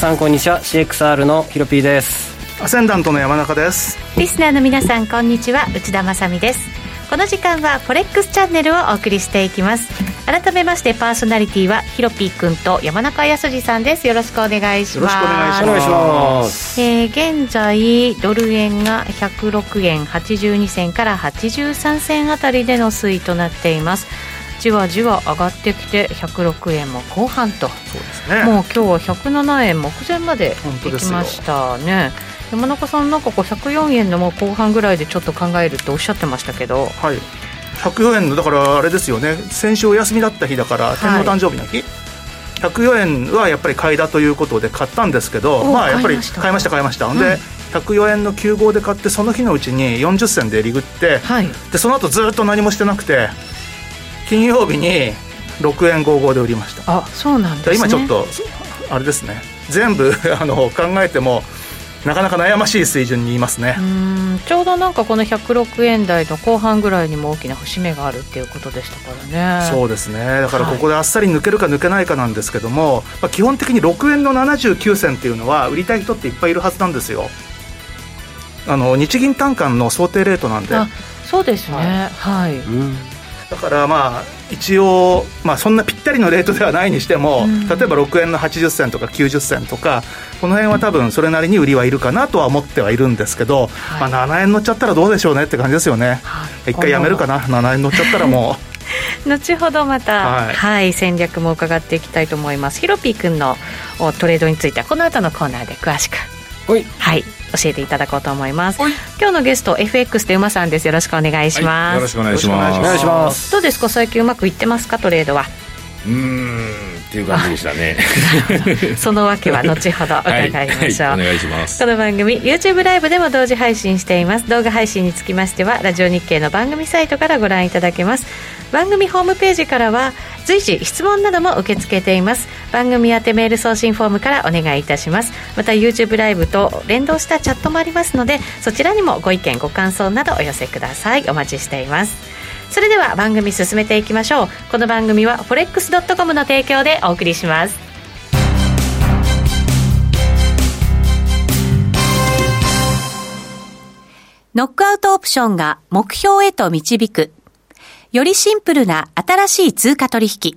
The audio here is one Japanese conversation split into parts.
さんこんにちは。CXR のヒロピーです。アセンダントの山中です。リスナーの皆さんこんにちは。内田まさです。この時間はフォレックスチャンネルをお送りしていきます。改めましてパーソナリティはヒロピー君と山中康二さんです。よろしくお願いします。よろしくお願いします。えー、現在ドル円が106円82銭から83銭あたりでの推移となっていますじわじわ上がってきて106円も後半と。そうですね。もう今日は107円目前まで行きましたね。山中さんなんかこう104円のもう後半ぐらいでちょっと考えるとおっしゃってましたけど。はい。104円のだからあれですよね。先週お休みだった日だから天皇誕生日の日、はい104円はやっぱり買いだということで買ったんですけど、まあやっぱり買いました買いました、うん、で104円の9号で買ってその日のうちに40銭で利食って、はい、でその後ずっと何もしてなくて金曜日に6円55で売りました。あそうなんです、ね、今ちょっとあれですね。全部 あの考えてもなかなか悩ましい水準にいますね。ちょうどなんかこの106円台の後半ぐらいにも大きな節目があるっていうことでしたからね。そうですね。だからここであっさり抜けるか抜けないかなんですけども、はい、まあ、基本的に6円の79銭っていうのは売りたい人っていっぱいいるはずなんですよ。あの日銀単価の想定レートなんで。そうですね。はい、はい。うんだからまあ一応、まあ、そんなぴったりのレートではないにしても、うん、例えば6円の80銭とか90銭とかこの辺は多分それなりに売りはいるかなとは思ってはいるんですけど、はい、まあ、7円乗っちゃったらどうでしょうねって感じですよね、はい、一回やめるかな？7円乗っちゃったらもう。後ほどまた、はい、はい、戦略も伺っていきたいと思います。ヒロピー君のトレードについてはこの後のコーナーで詳しく。はい教えていただこうと思います。今日のゲスト FX で馬さんです。よろしくお願いします、はい、よろしくお願いします。お願いします。どうですか？最近うまくいってますか？トレードはうんっていう感じでしたね。そのわけは後ほど伺いましょう、はいはい、お願いします。この番組 YouTube ライブでも同時配信しています。動画配信につきましてはラジオ日経の番組サイトからご覧いただけます。番組ホームページからは随時質問なども受け付けています。番組宛てメール送信フォームからお願いいたします。また YouTube ライブと連動したチャットもありますのでそちらにもご意見ご感想などお寄せください。お待ちしていますそれでは番組進めていきましょうこの番組は forex.com の提供でお送りしますノックアウトオプションが目標へと導くよりシンプルな新しい通貨取引。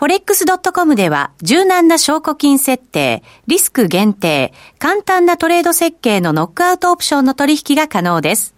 forex.com では柔軟な証拠金設定、リスク限定、簡単なトレード設計のノックアウトオプションの取引が可能です。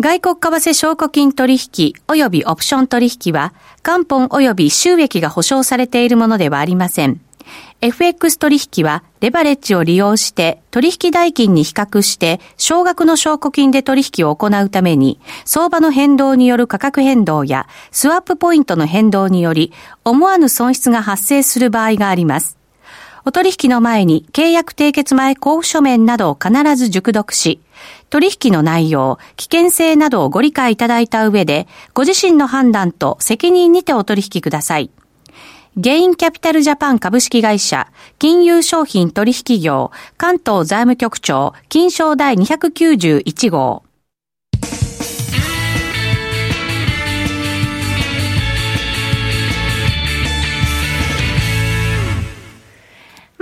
外国為替証拠金取引及びオプション取引は、元本及び収益が保証されているものではありません。FX 取引はレバレッジを利用して取引代金に比較して少額の証拠金で取引を行うために相場の変動による価格変動やスワップポイントの変動により思わぬ損失が発生する場合があります。お取引の前に契約締結前交付書面などを必ず熟読し、取引の内容、危険性などをご理解いただいた上で、ご自身の判断と責任にてお取引ください。ゲインキャピタルジャパン株式会社、金融商品取引業、関東財務局長、金賞第291号。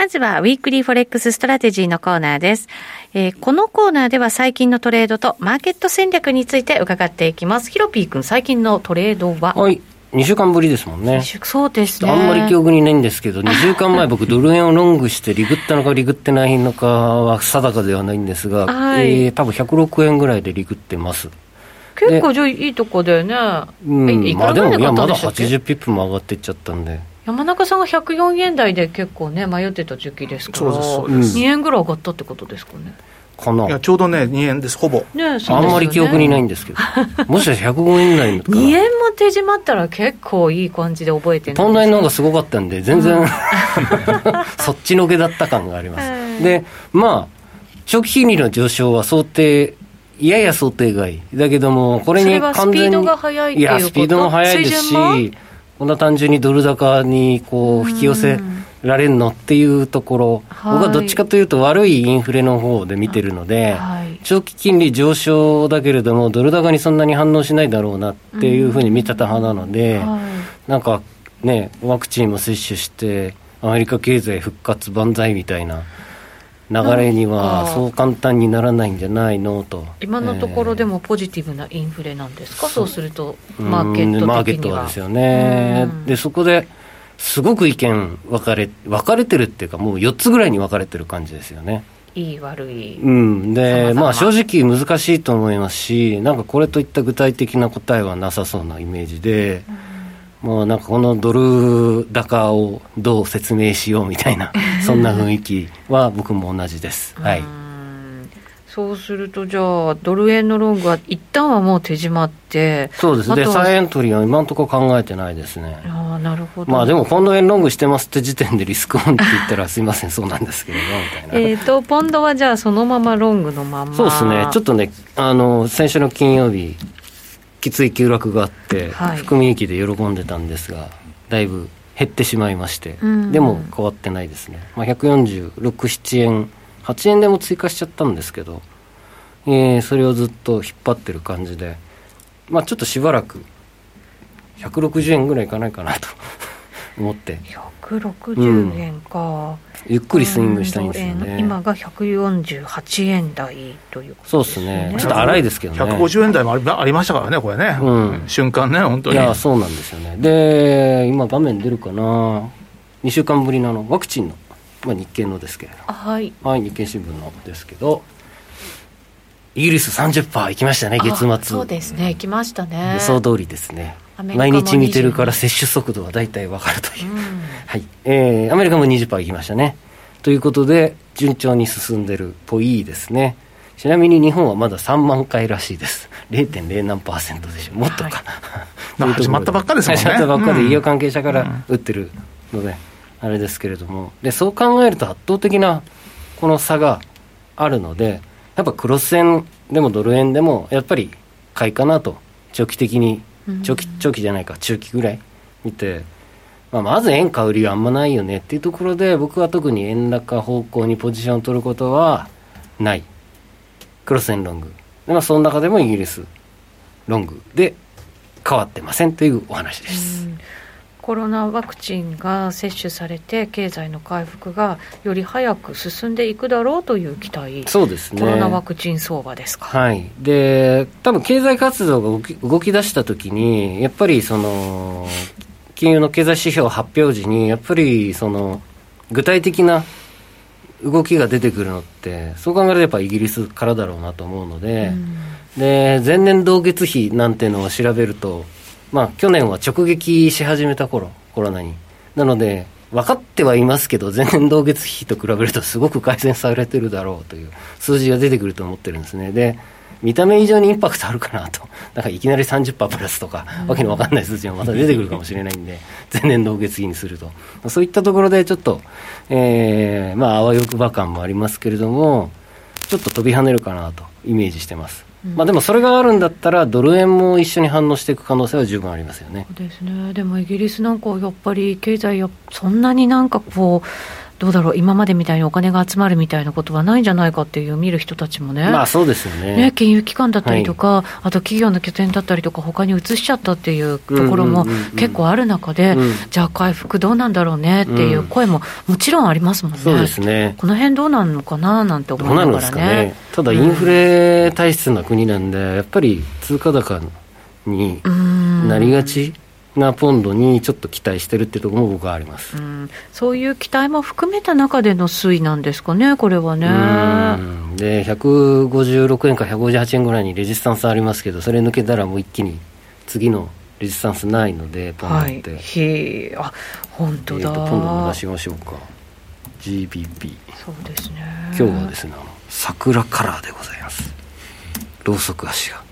まずは、 Weekly Forex Strategy のコーナーです。えー、このコーナーでは最近のトレードとマーケット戦略について伺っていきます。ヒロピー君、最近のトレードは？はい。2週間ぶりですもんね。そうですね。あんまり記憶にないんですけど、2週間前僕ドル円をロングして利食ったのか利食ってないのかは定かではないんですが、はい、えー、多分106円ぐらいで利食ってます。結構じゃあいいとこだよね。うん、まあでもいやまだ80ピップも上がっていっちゃったんで。山中さんが104円台で結構ね迷ってた時期ですから、そうですそうです。2円ぐらい上がったってことですかね。かな。いやちょうどね2円ですほぼ、ねあんまり記憶にないんですけど。もしかして105円台のか2円も手締まったら結構いい感じで覚えてるポンド円の方がすごかったんで全然、そっちのけだった感があります、でまあ長期金利の上昇は想定やや想定外だけどもこれに完全にスピードが速いっていうこと。やスピードも速いですしこんな単純にドル高にこう引き寄せられるのっていうところ、はい、僕はどっちかというと悪いインフレの方で見てるので、はい、長期金利上昇だけれどもドル高にそんなに反応しないだろうなっていうふうに見てた派なので、はい、なんかねワクチンも接種してアメリカ経済復活万歳みたいな流れにはそう簡単にならないんじゃないの？と。今のところでもポジティブなインフレなんですか、えー、そうするとマーケットマーケットはですよね。でそこですごく意見分かれ分かれてるっていうかもう4つぐらいに分かれてる感じですよね。いい悪い。うん。でまあ正直難しいと思いますしなんかこれといった具体的な答えはなさそうなイメージで、うんもうなんかこのドル高をどう説明しようみたいな、そんな雰囲気は僕も同じです。はい。そうすると、じゃあ、ドル円のロングは一旦はもう手締まって、そうですね、再エントリーは今のところ考えてないですね。あなるほど。まあでも、ポンド円ロングしてますって時点でリスクオンって言ったら、すみません、そうなんですけれど、みたいな。えっと、ポンドはじゃあ、そのままロングのままそうですね、ちょっとね、あの先週の金曜日、きつい急落があって、はい、含み益で喜んでたんですがだいぶ減ってしまいまして、でも変わってないですね、まあ、146、7円8円でも追加しちゃったんですけど、えー、それをずっと引っ張ってる感じで、まあ、ちょっとしばらく160円ぐらいいかないかなと思って160円か、うん。ゆっくりスイングしたいんですよね。今が148円台ということですね。そうですね。ちょっと荒いですけどね。150円台もありましたからねこれね、うん、瞬間ね本当に。いやそうなんですよね。で今画面出るかな。2週間ぶりののワクチンの、まあ、日経のですけれどはい、はい、日経新聞のですけど。イギリス30%いきましたね月末。そうですねいきましたね。予想通りですね毎日見てるから接種速度は大体分かるという、うん、はい。えー、アメリカも20%いきましたね。ということで順調に進んでるっぽいですね。ちなみに日本はまだ3万回らしいです。0.0何パーセントでしょもっとか、はい、始まったばっかですもんね。始まったばっかで医療関係者から打ってるので、うん、あれですけれども。でそう考えると圧倒的なこの差があるのでやっぱクロス円でもドル円でもやっぱり買いかなと長期的に長期長期じゃないか中期ぐらい見て、まあ、まず円買う理由あんまないよねっていうところで僕は特に円高方向にポジションを取ることはない。クロス円ロング。で、まあ、その中でもイギリスロングで変わってませんというお話です。コロナワクチンが接種されて経済の回復がより早く進んでいくだろうという期待。そうですね。コロナワクチン相場ですか？はい。で多分経済活動が動き動き出したときにやっぱりその金融の経済指標発表時にやっぱりその具体的な動きが出てくるのってそう考えるとやっぱイギリスからだろうなと思うので、うん、で前年同月比なんていうのを調べるとまあ、去年は直撃し始めた頃コロナに。なので、分かってはいますけど、前年同月比と比べるとすごく改善されてるだろうという数字が出てくると思ってるんですね。で、見た目以上にインパクトあるかなと。だかいきなり30%プラスとか、わけのわかんない数字がまた出てくるかもしれないんで、前年同月比にすると。そういったところでちょっと、えー、まあ、あわよくば感もありますけれども、ちょっと飛び跳ねるかなとイメージしてます。まあ、でもそれがあるんだったら、ドル円も一緒に反応していく可能性は十分ありますよね。そうですねでもイギリスなんかやっぱり経済や、そんなになんかこう、どうだろう、今までみたいにお金が集まるみたいなことはないんじゃないかっていう見る人たちもね、まあそうですよね。ね金融機関だったりとか、はい、あと企業の拠点だったりとか、他に移しちゃったっていうところも結構ある中で、じゃあ回復どうなんだろうねっていう声ももちろんありますもんね、そうですね。この辺どうなるのかななんて思いながらね。ね。ただ、インフレ体質な国なんで、やっぱり通貨高になりがち。なポンドにちょっと期待してるっていうところも僕はあります、うん、そういう期待も含めた中での推移なんですかね、これはね。で、156円か158円ぐらいにレジスタンスありますけど、それ抜けたらもう一気に次のレジスタンスないので、ポンドって。はい、へあ本当だ、えー、ポンド出しましょうか、GBP。そうですね。今日はですね、桜カラーでございます。ろうそく足が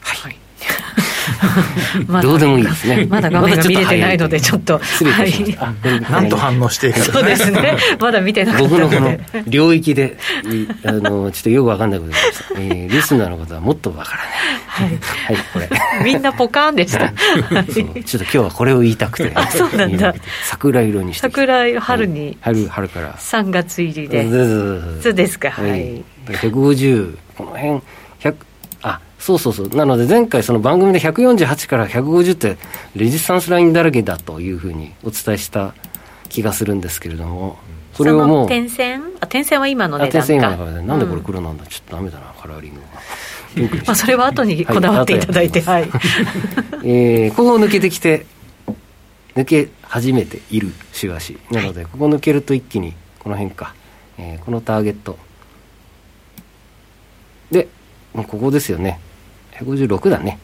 はいまだどうでもいいですねまだ画面が見れてないので、ちょっと。失礼いなんと反応していいかそうですね。まだ見てなかったので。僕のこの領域で、いあの、ちょっとよくわかんないことがありました。えーリスナーの方はもっとわからない。はい。これ。みんなポカーンでした。ちょっと今日はこれを言いたくて。そうなんだ桜色にして。桜色春に春、春から。3月入りで。そうですかははいい。150、この辺、100、あ、そうそうそう。なので前回その番組で148から150ってレジスタンスラインだらけだというふうにお伝えした気がするんですけれども、それをもう、点線？あ、点線は今のあ値段か。点線今のねなんでこれうん黒なんだ、ちょっとダメだな、カラーリングが。まあ、それは後にこだわっていただいて、はい。えーここを抜けてきて、抜け始めている週足。なので、ここ抜けると一気に、この辺か、えーこのターゲット。で、もうここですよね。156だね。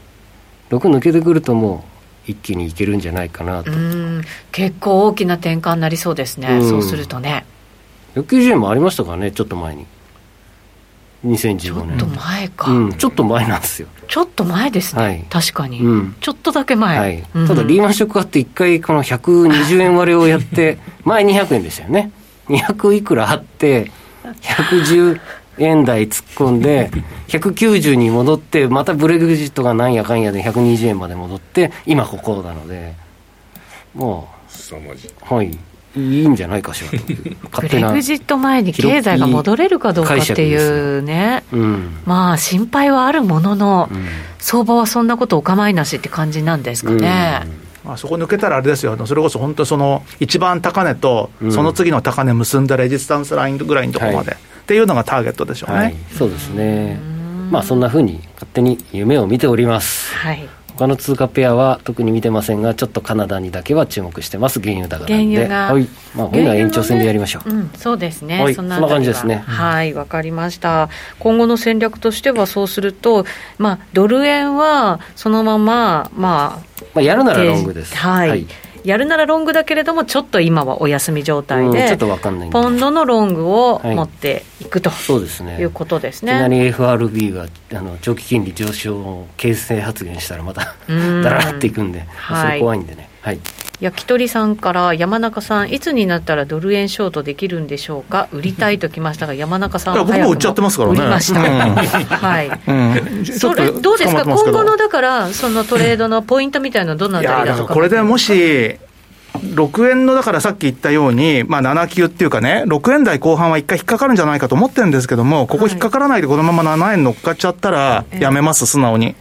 6抜けてくるともう、一気にいけるんじゃないかなと。うん、結構大きな転換になりそうですね。うんそうするとね。190円もありましたからね、ちょっと前に。2015ちょ年。っと前か。うん、ちょっと前なんですよ。ちょっと前ですね。はい確かに、うんちょっとだけ前。はい、うんただリーマンショックあって一回この120円割れをやって前200円でしたよね200いくらあって110円台突っ込んで190に戻ってまたブレグジットがなんやかんやで120円まで戻って今ここなのでも凄まじい。うはい。いいんじゃないかしら ブレグジット前に経済が戻れるかどうかっていうね。うん、まあ心配はあるものの、うん。相場はそんなことお構いなしって感じなんですかね。まあ、そこ抜けたらあれですよ、それこそ本当、その一番高値とうん、その次の高値結んだレジスタンスラインぐらいのところまで、はいっていうのがターゲットでしょうね。はい、そうですねまあそんなふうに勝手に夢を見ておりますはい。他の通貨ペアは特に見てませんが、ちょっとカナダにだけは注目してます、原油高なんで。原油がはい。まあ、本来は延長戦でやりましょう。うん、そうですね、はいそんなそんな感じですねはい、わかりました。今後の戦略としては、そうすると、まあ、ドル円はそのまま、まあ、まあ、やるならロングです。はい、やるならロングだけれども、ちょっと今はお休み状態で、うんちょっとわかんないポンドのロングをはい持っていくと、そうですね。いうことですいきなね。り FRB があの長期金利上昇を形成発言したらまたうん だらーっていくんで、はいれ怖いんでね。はい。焼き鳥さんから山中さん、いつになったらドル円ショートできるんでしょうか、売りたいときましたが、山中さんいや僕も売っちゃってますからね。売りました。うん。はい。それどうですか、今後のだから、そのトレードのポイントみたいなの、どのあいやたりだとか、これでもし、6円のだからさっき言ったように、まあ、7級っていうかね、6円台後半は一回引っかかるんじゃないかと思ってるんですけども、ここ引っかからないでこのまま7円乗っかっちゃったら、やめます、素直に。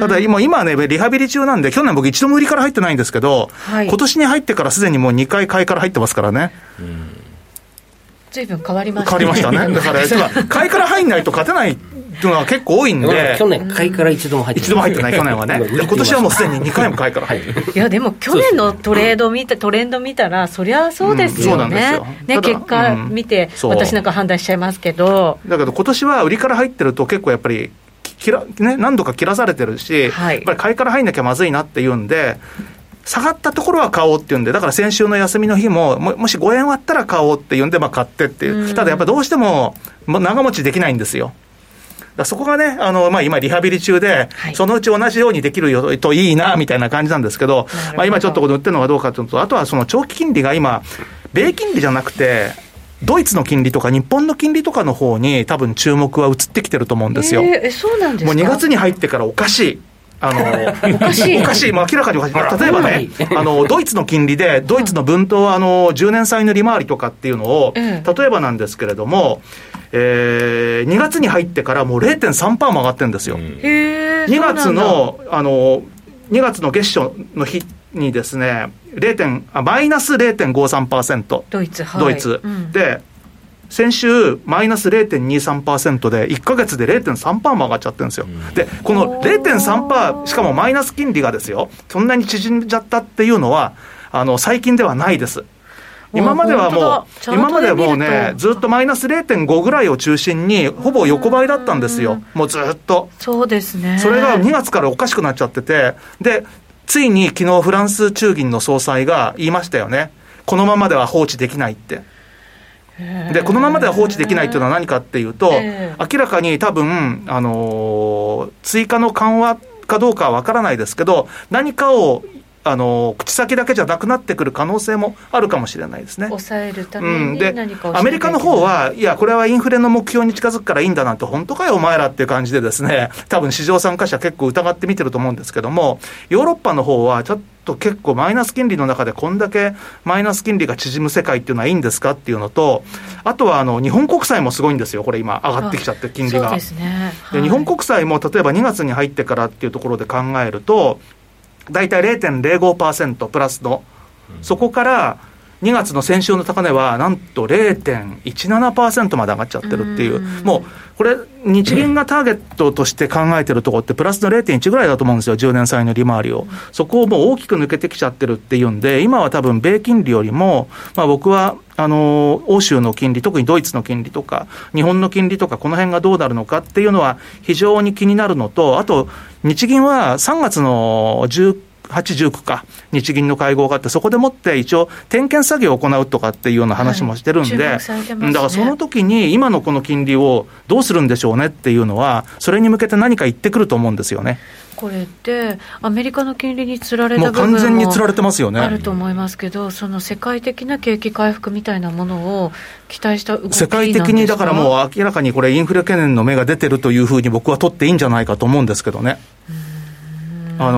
ただ今、今ね、リハビリ中なんで、去年僕一度も売りから入ってないんですけど、はい今年に入ってからすでにもう2回買いから入ってますからね。ずいぶん変わりました変わりましたね。だから、買いから入んないと勝てないっていうのは結構多いんで、去年、買いから一度も入って一度も入ってない、去年はね。で今年はもうすでに2回も買いから。入ってる。いやでも去年のトレード見て、トレンド見たら、そりゃそうですようんそうなんよ、ね結果うん見て、そう。私なんか判断しちゃいますけど、だけど今年は売りから入ってると結構やっぱり、きらね、何度か切らされてるし、はい。やっぱり買いから入んなきゃまずいなっていうんで、下がったところは買おうっていうんで、だから先週の休みの日も、ももし5円割ったら買おうっていうんで、まあ買ってっていう、うん。ただやっぱどうしても、もう長持ちできないんですよ。そこがね、あの、まあ今リハビリ中で、はいそのうち同じようにできるよといいな、みたいな感じなんですけど、どまあ今ちょっとこれ売ってるのがどうかというと、あとはその長期金利が今、米金利じゃなくて、ドイツの金利とか日本の金利とかの方に多分注目は移ってきてると思うんですよ。えーえそうなんですか？もう2月に入ってからおかしい。あの、おかしいおかしい。もう明らかにおかしい。例えばねは、あの、ドイツの金利で、ドイツの分等、あの、10年債の利回りとかっていうのを、え例えばなんですけれども、えー、2月に入ってからもう0.3%も上がってるんですよ。へー2月の、あの、2月の月初の日にですね、0. 点あマイナス0.53%。ドイツ、はいドイツ。うんで、先週、マイナス0.23%で、1か月で0.3%も上がっちゃってるんですよ。で、この0.3%、しかもマイナス金利がですよ、そんなに縮んじゃったっていうのは、あの、最近ではないです。今まではもう、今まではもうね、とずっとマイナス0.5ぐらいを中心に、ほぼ横ばいだったんですよ。もうずっと。そうですね。それが2月からおかしくなっちゃってて、で、ついに昨日フランス中銀の総裁が言いましたよね。このままでは放置できないって。でこのままでは放置できないというのは何かっていうと、明らかに多分、あのー、追加の緩和かどうかは分からないですけど、何かをあの口先だけじゃなくなってくる可能性もあるかもしれないですね。抑えるために何か、うん、アメリカの方は、いや、これはインフレの目標に近づくからいいんだなんて、本当かよ、お前らっていう感じでですね、多分市場参加者結構疑って見てると思うんですけども、ヨーロッパの方はちょっと結構マイナス金利の中でこんだけマイナス金利が縮む世界っていうのはいいんですかっていうのと、あとはあの日本国債もすごいんですよ、これ今、上がってきちゃって、金利が。で、ね。はい、日本国債も例えば2月に入ってからっていうところで考えると、大体0.05%プラスの、そこから2月の先週の高値は、なんと0.17%まで上がっちゃってるっていう、もうこれ、日銀がターゲットとして考えてるところって、プラスの0.1ぐらいだと思うんですよ、10年債の利回りを。そこをもう大きく抜けてきちゃってるっていうんで、今は多分、米金利よりも、まあ、僕はあの欧州の金利、特にドイツの金利とか、日本の金利とか、この辺がどうなるのかっていうのは、非常に気になるのと、あと、日銀は3月の19 8、19か、日銀の会合があって、そこでもって一応、点検作業を行うとかっていうような話もしてるんで、はいね、だからその時に、今のこの金利をどうするんでしょうねっていうのは、それに向けて何か言ってくると思うんですよね。これって、アメリカの金利につられた部分も完全につられてますよねあると思いますけど、その世界的な景気回復みたいなものを期待した動き世界的にだからもう明らかにこれ、インフレ懸念の目が出てるというふうに僕は取っていいんじゃないかと思うんですけどね。うんあ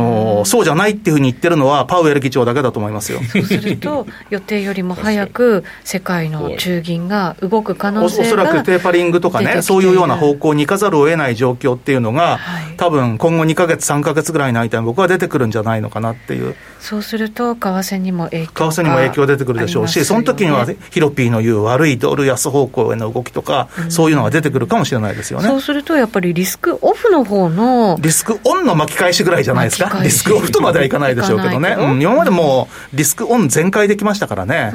のそうじゃないっていうふうに言ってるのは、パウエル議長だけだと思いますよそうすると、予定よりも早く 世界の中銀が動く可能性がおそらくテーパリングとかね、そういうような方向に行かざるを得ない状況っていうのが、はい、多分今後2か月、3か月ぐらいの間に僕は出てくるんじゃないのかなっていう。そうすると、為替にも影響為替にも影響出てくるでしょうし、その時にはヒロピーの言う悪いドル安方向への動きとか、うん、そういうのが出てくるかもしれないですよね。そうすると、やっぱりリスクオフの方の。リスクオンの巻き返しぐらいじゃないですか？リスクオフとまではいかないでしょうけどね、うん、今までもリスクオン全開できましたからね、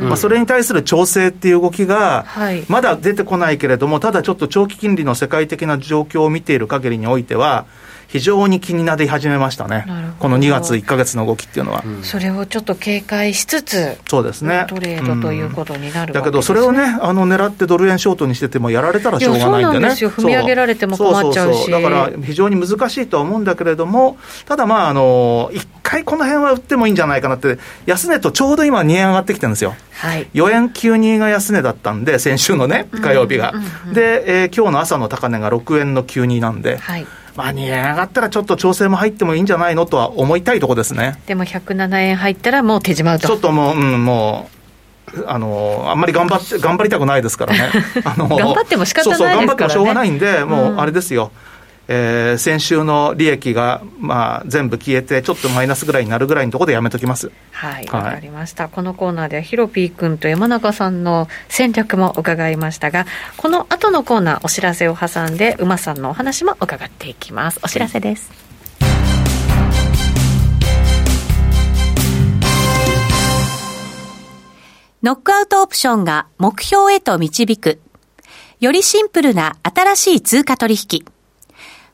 まあ、それに対する調整っていう動きが、まだ出てこないけれども、ただちょっと長期金利の世界的な状況を見ている限りにおいては、非常に気になり始めましたね、この2月1か月の動きっていうのは、うん、それをちょっと警戒しつつ、そうですね。トレードということになる、ね。うん、だけど、それをね、あの狙ってドル円ショートにしてても、やられたらしょうがないんでね、そう踏み上げられても困っちゃうし。だから非常に難しいとは思うんだけれども、ただまあ、あの一回この辺は売ってもいいんじゃないかなって、安値とちょうど今、2円上がってきてるんですよ。はい、4円92が安値だったんで、先週のね、火曜日が。で、えー、今日の朝の高値が6円の92なんで。はいまあ、2円上がったらちょっと調整も入ってもいいんじゃないのとは思いたいとこですね。でも107円入ったらもう手締まうと。ちょっともう、うん、もう、あのあんまり頑張って、頑張りたくないですからね。あの頑張っても仕方ないですから、ね、そうそう、頑張ってもしょうがないんで、もうあれですよ。うんえー、先週の利益が、まあ、全部消えて、ちょっとマイナスぐらいになるぐらいのところでやめときます。はい、わ、はい、かりました。このコーナーでは、ヒロピー君と山中さんの戦略も伺いましたが、この後のコーナー、お知らせを挟んで、馬さんのお話も伺っていきます。お知らせです。ノックアウトオプションが目標へと導く。よりシンプルな新しい通貨取引。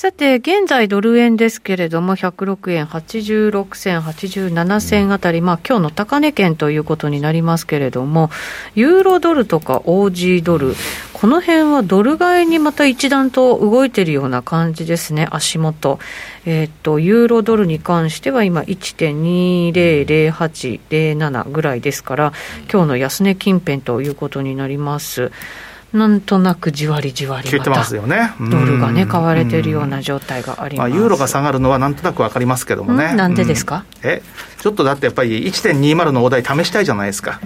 さて、現在ドル円ですけれども、106円86銭、87銭あたり、まあ今日の高値圏ということになりますけれども、ユーロドルとかオージードル、この辺はドル買いにまた一段と動いてるような感じですね、足元。えっ、と、ユーロドルに関しては今1.200807ぐらいですから、今日の安値近辺ということになります。なんとなくじわりじわりまたますよね。ドルがね買われているような状態があります、まあ、ユーロが下がるのはなんとなく分かりますけどもね、なんでですか、えちょっとだってやっぱり1.20のお題試したいじゃないですか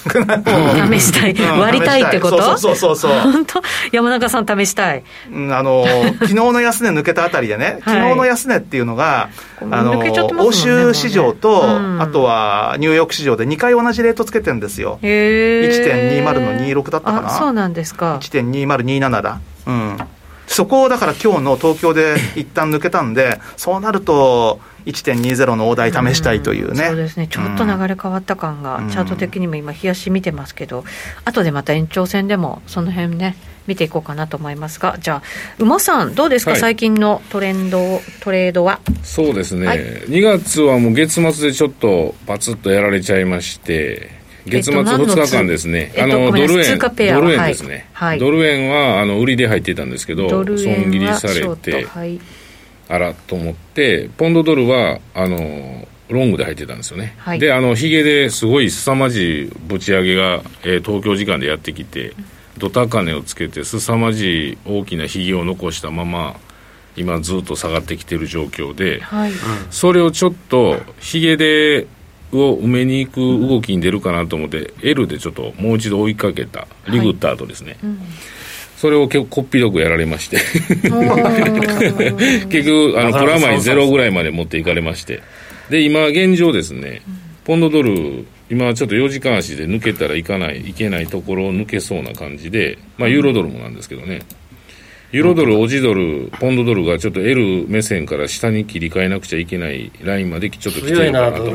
試したい、割りたいってこと？そうそうそうそう本当？山中さん試したい、あの 昨日の安値抜けたあたりでね、昨日の安値っていうのが、あの欧州市場と、あとはニューヨーク市場で2回同じレートつけてるんですよ、1.20の26だったかな、そうなんですか。1.2027だ。うん。そこをだから今日の東京で一旦抜けたんで、そうなると、1.20の大台試したいというね、うん、そうですね、ちょっと流れ変わった感が、チャート的にも今、冷やし見てますけど、後でまた延長戦でも、その辺ね、見ていこうかなと思いますが、じゃあ、馬さん、どうですか、はい、最近のトレンド、トレードは？そうですね、はい、2月はもう月末でちょっとパツッとやられちゃいまして、月末2日間ですね、あのドル円、ドル円ですね、はい、ドル円はあの売りで入っていたんですけど、損切りされて、あらと思って、ポンドドルはあのロングで入ってたんですよね、はい、で、あのヒゲですごい凄まじいぶち上げが、えー、東京時間でやってきて、ドタカネをつけて、凄まじい大きなヒゲを残したまま、今、ずっと下がってきてる状況で、はい、それをちょっと、ヒゲでを埋めに行く動きに出るかなと思って、L でちょっともう一度追いかけた、リグった後ですね。はい。うんそれを結構こっぴどくやられまして。結局あのプラマイゼロぐらいまで持っていかれまして。で今現状ですねポンドドル今ちょっと4時間足で抜けたらいかないいけないところを抜けそうな感じでまあユーロドルもなんですけどね。ユーロドル、オジドル、ポンドドルがちょっと L 目線から下に切り替えなくちゃいけないラインまでちょっと来てるかなと。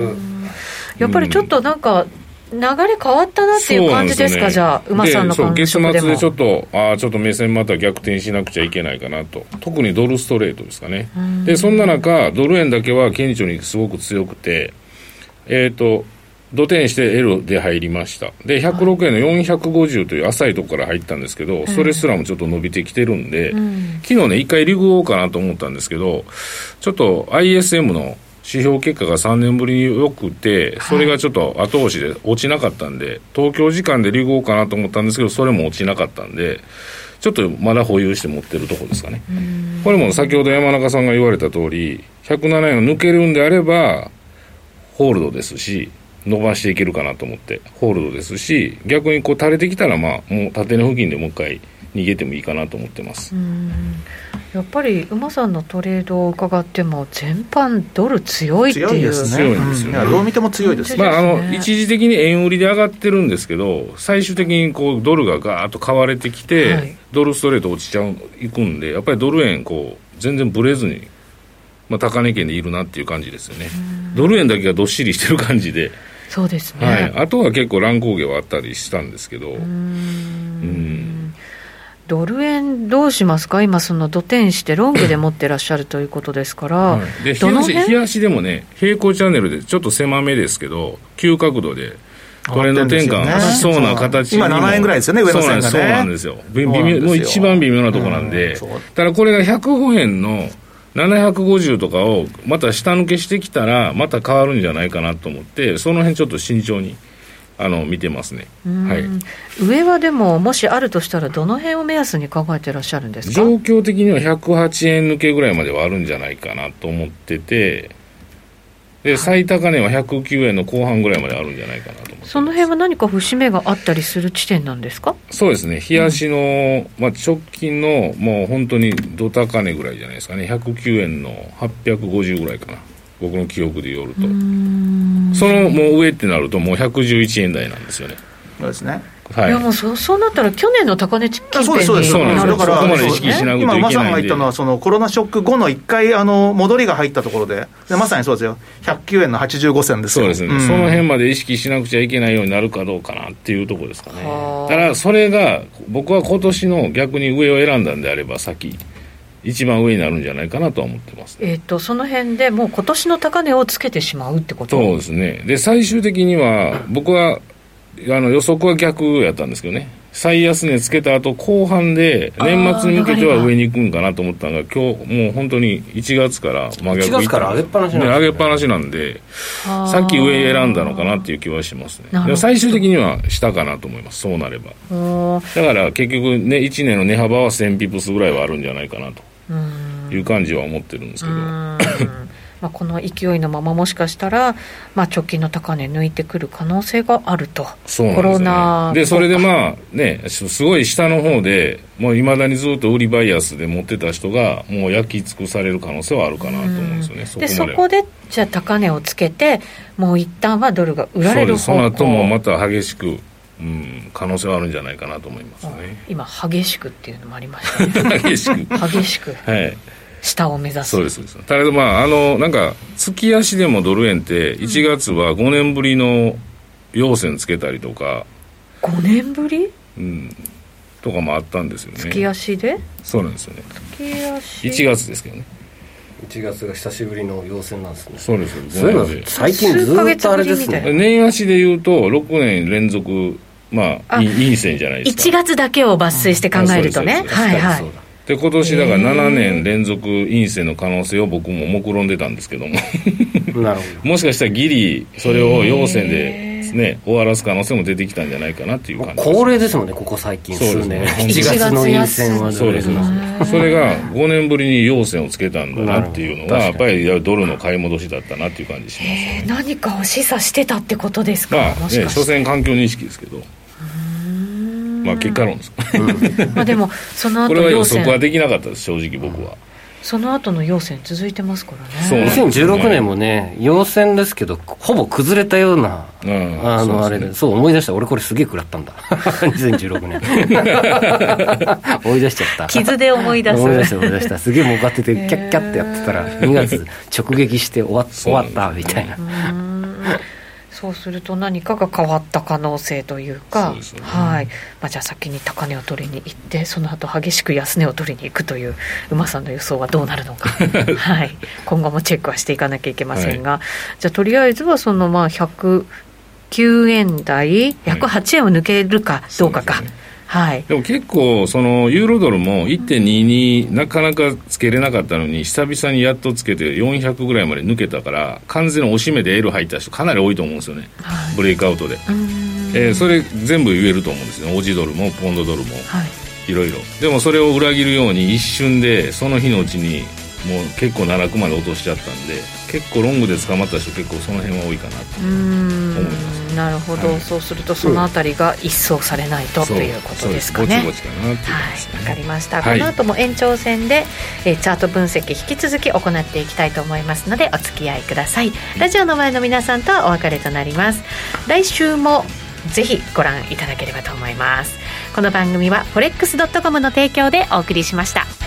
やっぱりちょっとなんか、流れ変わったなっていう感じですか、すね、じゃあ、馬さんの感月末でちょっと、ああ、ちょっと目線また逆転しなくちゃいけないかなと、特にドルストレートですかね。で、そんな中、ドル円だけは顕著にすごく強くて、えっ、ー、と、土転して L で入りました。で、106円の450という浅いところから入ったんですけど、それすらもちょっと伸びてきてるんで、うん、昨日ね、一回リグおうかなと思ったんですけど、ちょっと ISM の指標結果が3年ぶりに良くて、それがちょっと後押しで落ちなかったんで、東京時間でリグおうかなと思ったんですけど、それも落ちなかったんで、ちょっとまだ保有して持ってるところですかね。これも先ほど山中さんが言われた通り、107円を抜けるんであれば、ホールドですし、伸ばしていけるかなと思ってホールドですし逆にこう垂れてきたらまあもう縦の付近でもう一回逃げてもいいかなと思ってます。やっぱり馬さんのトレードを伺っても全般ドル強いっていう。強いですね。強いんですよね、うん、どう見ても強いです、ね、まあ、あの一時的に円売りで上がってるんですけど最終的にこうドルがガーッと買われてきて、はい、ドルストレート落ちちゃういくんでやっぱりドル円こう全然ブレずに、まあ、高値圏でいるなっていう感じですよね。ドル円だけがどっしりしてる感じで。そうですね、はい、あとは結構乱高下はあったりしたんですけど。うんドル円どうしますか、今、その土転してロングで持ってらっしゃるということですから、はい、で冷やし冷やしでもね、平行チャンネルでちょっと狭めですけど、急角度でトレンド転換しそうな形に今、7円ぐらいですよね、上の線が、ね、そうなんですよ、微妙もう一番微妙なところなんで、ただこれが105円の750とかをまた下抜けしてきたら、また変わるんじゃないかなと思って、その辺ちょっと慎重に。あの見てますね、はい、上はでも、もしあるとしたら、どの辺を目安に考えてらっしゃるんですか？状況的には108円抜けぐらいまではあるんじゃないかなと思ってて、で最高値は109円の後半ぐらいまであるんじゃないかなと思ってその辺は何か節目があったりする地点なんですか？そうですね、冷やしの、うん、まあ、直近のもう本当にど高値ぐらいじゃないですかね、109円の850ぐらいかな、僕の記憶でよると、そのもう上ってなると、もう111円台なんですよね。そうですね。はい、いやもうそうそうなったら、去年の高値近辺にそうですそうです。だから、そこまで意識しなく今、マさんが言ったのは、そのコロナショック後の1回あの戻りが入ったところでで、まさにそうですよ、109円の85銭ですそうです。ね、うん、その辺まで意識しなくちゃいけないようになるかどうかなっていうところですかね。だから、それが僕は今年の逆に上を選んだんであれば、先。一番上になるんじゃないかなとは思ってます、ね、えっ、ー、と、その辺でもう今年の高値をつけてしまうってこと？そうですね。で、最終的には、僕は、あの予測は逆やったんですけどね。最安値つけた後後半で年末に向けては上に行くんかなと思ったのが今日もう本当に1月から真逆1月から上げっぱなしなんで、ね、上げっぱなしなんでさっき上選んだのかなっていう気はしますね。でも最終的には下かなと思います。そうなれば。だから結局ね1年の値幅は1000ピプスぐらいはあるんじゃないかなという感じは思ってるんですけど。まあ、この勢いのままもしかしたら、まあ、直近の高値抜いてくる可能性があると、そうなんですね、コロナでそれでまあね、すごい下の方で、もういまだにずっと売りバイアスで持ってた人が、もう焼き尽くされる可能性はあるかなと思うんですよね、そでそこでじゃあ、高値をつけて、もう一旦はドルが売られるその後もまた激しく。うん、可能性はあるんじゃないかなと思いますね。今激しくっていうのもありましたね。激しく。激しく。はい。下を目指す。そうですそうです。ただまああのなんか月足でもドル円って1月は5年ぶりの陽線つけたりとか、うん、5年ぶり？うん。とかもあったんですよね。月足で？そうなんですよね。月足。1月ですけどね。1月が久しぶりの陽線なんですね。そうですそういうの最近ずっとあれですね。年足でいうと6年連続まあ陰線じゃないですか。1月だけを抜粋して考えるとね、はいはい。で今年だから7年連続陰性の可能性を僕も目論んでたんですけども。なるほど。もしかしたらギリそれを陽線でね終わらす可能性も出てきたんじゃないかなっていう感じ恒例ですもんねここ最近。数年1月の陰線はそうですそれが5年ぶりに陽線をつけたんだなっていうのがやっぱりドルの買い戻しだったなっていう感じします、ね、何かを示唆してたってことですか？まあね所詮環境認識ですけどまあ結果論です、うん、まあでもその後これは予測はできなかったです正直僕は、その後の陽線続いてますからね。そう2016年もね陽線ですけどほぼ崩れたような、うん、あのあれでそう思い出した。俺これすげえ食らったんだ。2016年。思い出しちゃった。傷で思い出す。思い出した思い出した。すげえ儲かっててキャッキャってやってたら2月直撃して終わ終わったみたいなそうすると何かが変わった可能性というか、ね、はい。まあ、じゃあ先に高値を取りに行ってその後激しく安値を取りに行くという馬さんの予想はどうなるのか、はい、今後もチェックはしていかなきゃいけませんが、はい、じゃあとりあえずはそのまあ109円台108円を抜けるかどうかか。はいはい、でも結構、そのユーロドルも1.22、なかなかつけれなかったのに、久々にやっとつけて、400ぐらいまで抜けたから、完全に押し目で L 入った人、かなり多いと思うんですよね、はい、ブレイクアウトで。えー、それ、全部言えると思うんですよ、オジドルもポンドドルも、はい、いろいろ。でもそれを裏切るように、一瞬で、その日のうちに、もう結構奈落まで落としちゃったんで結構ロングで捕まった人結構その辺は多いかなと。思いますなるほど、はい、そうするとそのあたりが一掃されないとということですかね。ぼちぼちかなっていう、ね、はい。わかりました、はい、この後も延長戦で、えー、チャート分析引き続き行っていきたいと思いますのでお付き合いください。ラジオの前の皆さんとお別れとなります。来週もぜひご覧いただければと思います。この番組は forex.com の提供でお送りしました